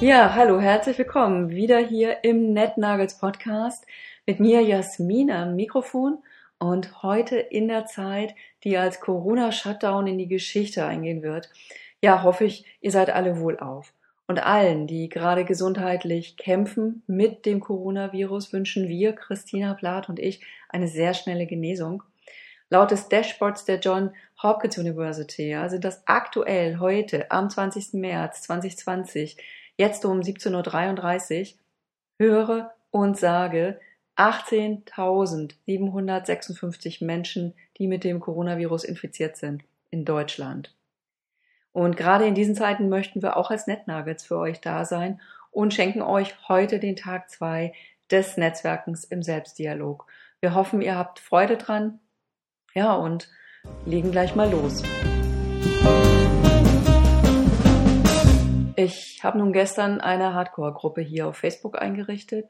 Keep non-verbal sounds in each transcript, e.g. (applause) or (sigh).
Ja, hallo, herzlich willkommen wieder hier im NetNuggets Podcast mit mir Jasmin am Mikrofon und heute in der Zeit, die als Corona-Shutdown in die Geschichte eingehen wird. Ja, hoffe ich, ihr seid alle wohl auf. Und allen, die gerade gesundheitlich kämpfen mit dem Coronavirus, wünschen wir, Christina Plath und ich, eine sehr schnelle Genesung. Laut des Dashboards der John Hopkins University, also das aktuell heute am 20. März 2020, jetzt um 17.33 Uhr, höre und sage 18.756 Menschen, die mit dem Coronavirus infiziert sind in Deutschland. Und gerade in diesen Zeiten möchten wir auch als NetNuggets für euch da sein und schenken euch heute den Tag zwei des Netzwerkens im Selbstdialog. Wir hoffen, ihr habt Freude dran. Ja, und legen gleich mal los. Ich habe nun gestern eine Hardcore-Gruppe hier auf Facebook eingerichtet,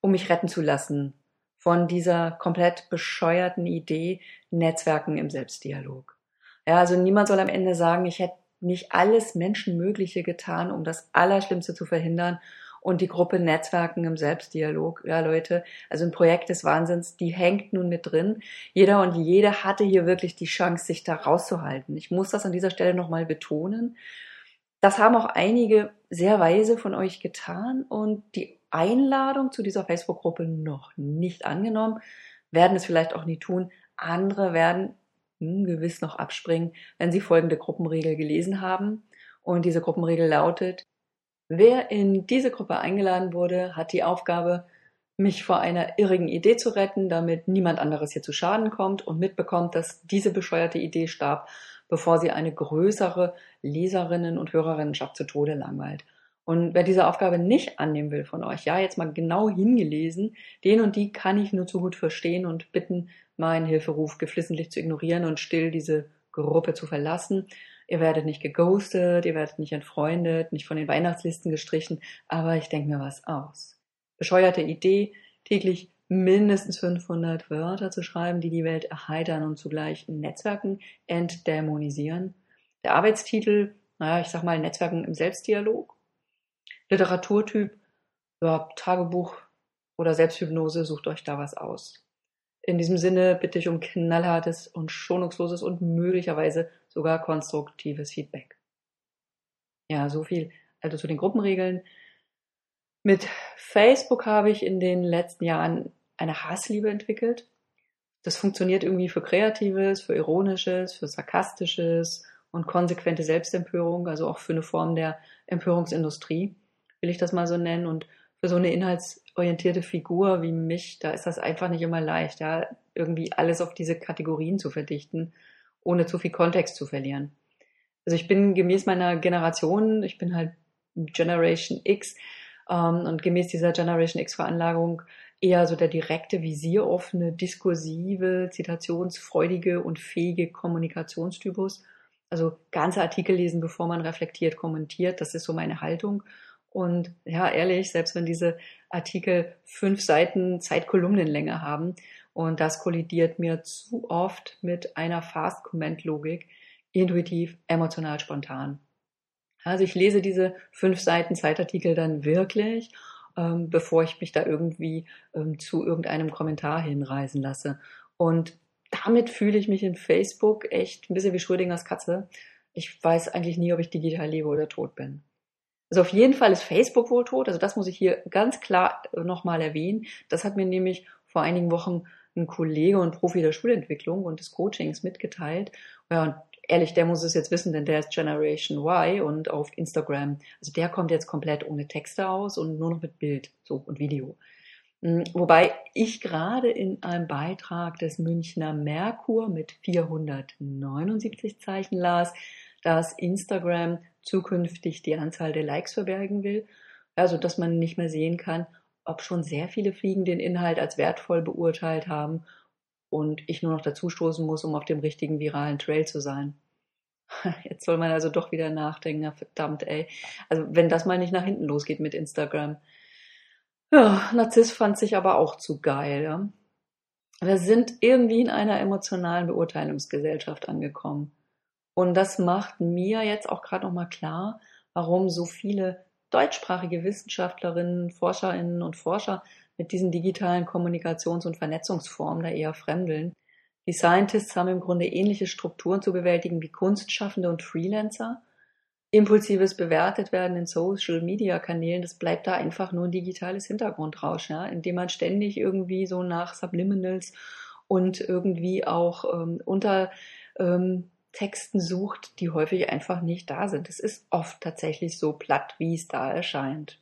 um mich retten zu lassen von dieser komplett bescheuerten Idee Netzwerken im Selbstdialog. Ja, also niemand soll am Ende sagen, ich hätte nicht alles Menschenmögliche getan, um das Allerschlimmste zu verhindern. Und die Gruppe Netzwerken im Selbstdialog, ja Leute, also ein Projekt des Wahnsinns, die hängt nun mit drin. Jeder und jede hatte hier wirklich die Chance, sich da rauszuhalten. Ich muss das an dieser Stelle nochmal betonen. Das haben auch einige sehr weise von euch getan und die Einladung zu dieser Facebook-Gruppe noch nicht angenommen, werden es vielleicht auch nie tun. Andere werden hm, gewiss noch abspringen, wenn Sie folgende Gruppenregel gelesen haben. Und diese Gruppenregel lautet, wer in diese Gruppe eingeladen wurde, hat die Aufgabe, mich vor einer irrigen Idee zu retten, damit niemand anderes hier zu Schaden kommt und mitbekommt, dass diese bescheuerte Idee starb, bevor sie eine größere Leserinnen- und Hörerinnenschaft zu Tode langweilt. Und wer diese Aufgabe nicht annehmen will von euch, ja, jetzt mal genau hingelesen, den und die kann ich nur zu gut verstehen und bitten, meinen Hilferuf geflissentlich zu ignorieren und still diese Gruppe zu verlassen. Ihr werdet nicht geghostet, ihr werdet nicht entfreundet, nicht von den Weihnachtslisten gestrichen, aber ich denke mir was aus. Bescheuerte Idee, täglich mindestens 500 Wörter zu schreiben, die die Welt erheitern und zugleich Netzwerken entdämonisieren. Der Arbeitstitel, naja, ich sag mal Netzwerken im Selbstdialog. Literaturtyp, ja, Tagebuch oder Selbsthypnose, sucht euch da was aus. In diesem Sinne bitte ich um knallhartes und schonungsloses und möglicherweise sogar konstruktives Feedback. Ja, so viel also zu den Gruppenregeln. Mit Facebook habe ich in den letzten Jahren eine Hassliebe entwickelt. Das funktioniert irgendwie für Kreatives, für Ironisches, für Sarkastisches und konsequente Selbstempörung, also auch für eine Form der Empörungsindustrie, will ich das mal so nennen. Und für so eine inhaltsorientierte Figur wie mich, da ist das einfach nicht immer leicht, ja, irgendwie alles auf diese Kategorien zu verdichten, ohne zu viel Kontext zu verlieren. Also ich bin gemäß meiner Generation, ich bin halt Generation X, ähm, und gemäß dieser Generation X Veranlagung eher so der direkte, visieroffene, diskursive, zitationsfreudige und fähige Kommunikationstypus. Also ganze Artikel lesen, bevor man reflektiert, kommentiert, das ist so meine Haltung. Und ja, ehrlich, selbst wenn diese Artikel fünf Seiten Zeitkolumnenlänge haben, und das kollidiert mir zu oft mit einer Fast-Comment-Logik, intuitiv, emotional, spontan. Also ich lese diese fünf Seiten Zeitartikel dann wirklich, ähm, bevor ich mich da irgendwie ähm, zu irgendeinem Kommentar hinreisen lasse. Und damit fühle ich mich in Facebook echt ein bisschen wie Schrödingers Katze. Ich weiß eigentlich nie, ob ich digital lebe oder tot bin. Also auf jeden Fall ist Facebook wohl tot. Also das muss ich hier ganz klar nochmal erwähnen. Das hat mir nämlich vor einigen Wochen ein Kollege und Profi der Schulentwicklung und des Coachings mitgeteilt. Ja, und ehrlich, der muss es jetzt wissen, denn der ist Generation Y und auf Instagram. Also der kommt jetzt komplett ohne Texte aus und nur noch mit Bild so und Video. Hm, wobei ich gerade in einem Beitrag des Münchner Merkur mit 479 Zeichen las, dass Instagram zukünftig die Anzahl der Likes verbergen will, also dass man nicht mehr sehen kann, ob schon sehr viele Fliegen den Inhalt als wertvoll beurteilt haben und ich nur noch dazu stoßen muss, um auf dem richtigen viralen Trail zu sein. (laughs) Jetzt soll man also doch wieder nachdenken, na verdammt, ey. Also wenn das mal nicht nach hinten losgeht mit Instagram. Ja, Narziss fand sich aber auch zu geil, ja. Wir sind irgendwie in einer emotionalen Beurteilungsgesellschaft angekommen. Und das macht mir jetzt auch gerade nochmal klar, warum so viele deutschsprachige Wissenschaftlerinnen, Forscherinnen und Forscher mit diesen digitalen Kommunikations- und Vernetzungsformen da eher fremdeln. Die Scientists haben im Grunde ähnliche Strukturen zu bewältigen wie Kunstschaffende und Freelancer. Impulsives bewertet werden in Social Media Kanälen, das bleibt da einfach nur ein digitales Hintergrundrauschen, ja, indem man ständig irgendwie so nach Subliminals und irgendwie auch ähm, unter ähm, Texten sucht, die häufig einfach nicht da sind. Es ist oft tatsächlich so platt, wie es da erscheint.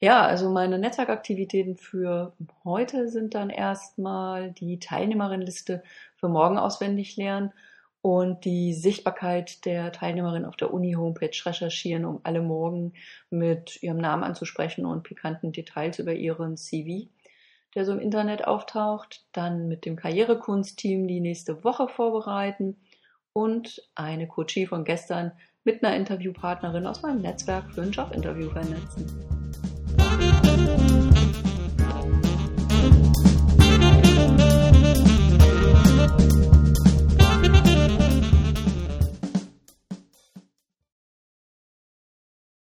Ja, also meine Netzwerkaktivitäten für heute sind dann erstmal die Teilnehmerinnenliste für morgen auswendig lernen und die Sichtbarkeit der Teilnehmerin auf der Uni-Homepage recherchieren, um alle morgen mit ihrem Namen anzusprechen und pikanten Details über ihren CV, der so im Internet auftaucht. Dann mit dem Karrierekunstteam die nächste Woche vorbereiten und eine Coachie von gestern mit einer Interviewpartnerin aus meinem Netzwerk für ein Jobinterview vernetzen.